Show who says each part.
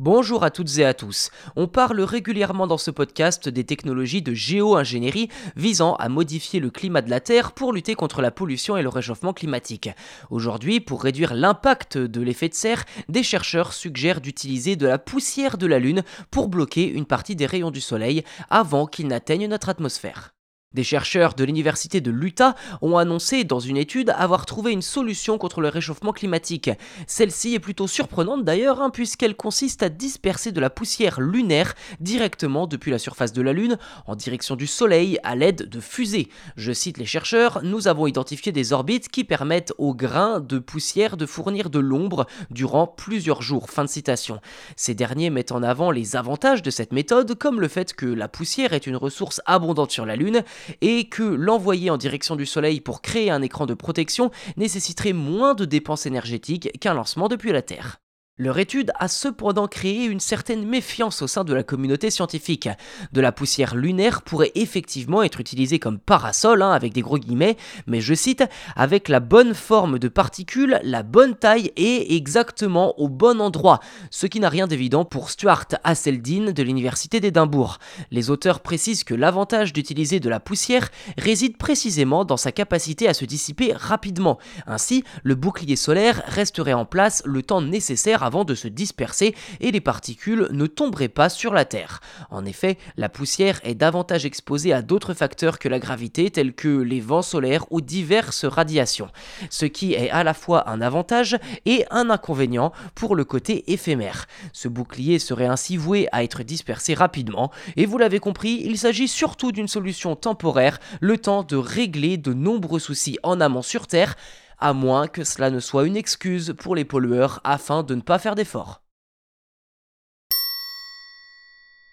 Speaker 1: Bonjour à toutes et à tous. On parle régulièrement dans ce podcast des technologies de géo-ingénierie visant à modifier le climat de la Terre pour lutter contre la pollution et le réchauffement climatique. Aujourd'hui, pour réduire l'impact de l'effet de serre, des chercheurs suggèrent d'utiliser de la poussière de la Lune pour bloquer une partie des rayons du Soleil avant qu'ils n'atteignent notre atmosphère. Des chercheurs de l'université de l'Utah ont annoncé dans une étude avoir trouvé une solution contre le réchauffement climatique. Celle-ci est plutôt surprenante d'ailleurs hein, puisqu'elle consiste à disperser de la poussière lunaire directement depuis la surface de la Lune en direction du Soleil à l'aide de fusées. Je cite les chercheurs, nous avons identifié des orbites qui permettent aux grains de poussière de fournir de l'ombre durant plusieurs jours. Fin de citation. Ces derniers mettent en avant les avantages de cette méthode comme le fait que la poussière est une ressource abondante sur la Lune et que l'envoyer en direction du Soleil pour créer un écran de protection nécessiterait moins de dépenses énergétiques qu'un lancement depuis la Terre. Leur étude a cependant créé une certaine méfiance au sein de la communauté scientifique. De la poussière lunaire pourrait effectivement être utilisée comme parasol, hein, avec des gros guillemets, mais je cite, avec la bonne forme de particules, la bonne taille et exactement au bon endroit, ce qui n'a rien d'évident pour Stuart Hasseldine de l'Université d'Édimbourg. Les auteurs précisent que l'avantage d'utiliser de la poussière réside précisément dans sa capacité à se dissiper rapidement. Ainsi, le bouclier solaire resterait en place le temps nécessaire avant de se disperser et les particules ne tomberaient pas sur la Terre. En effet, la poussière est davantage exposée à d'autres facteurs que la gravité tels que les vents solaires ou diverses radiations, ce qui est à la fois un avantage et un inconvénient pour le côté éphémère. Ce bouclier serait ainsi voué à être dispersé rapidement et vous l'avez compris, il s'agit surtout d'une solution temporaire, le temps de régler de nombreux soucis en amont sur Terre à moins que cela ne soit une excuse pour les pollueurs afin de ne pas faire d'efforts.